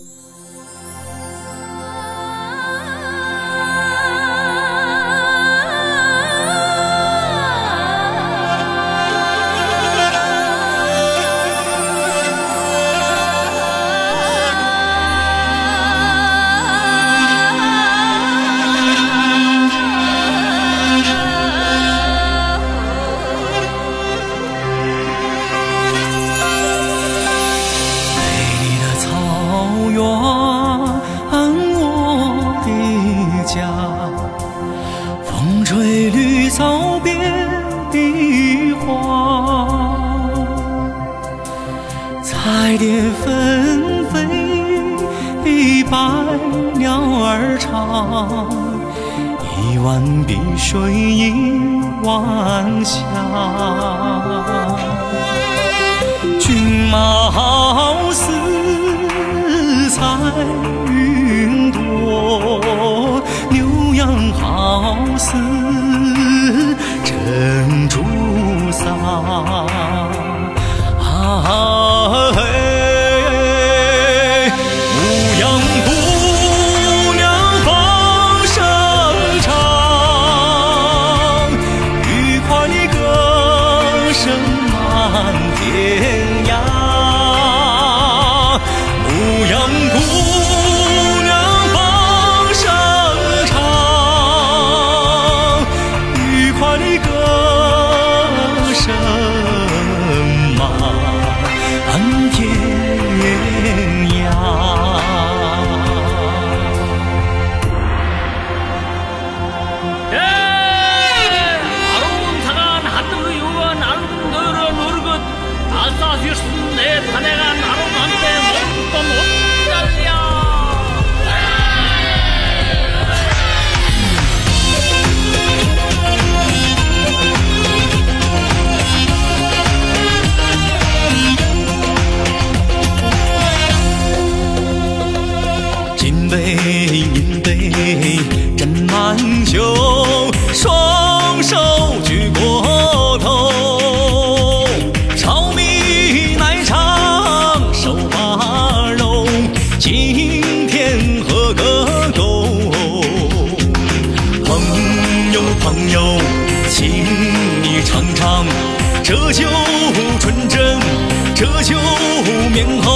you 吹绿草边的花，彩蝶纷飞，百鸟儿唱，一湾碧水映晚霞。用双手举过头，炒米奶茶手把肉，今天喝个够。朋友朋友，请你尝尝这酒纯真，这酒绵厚。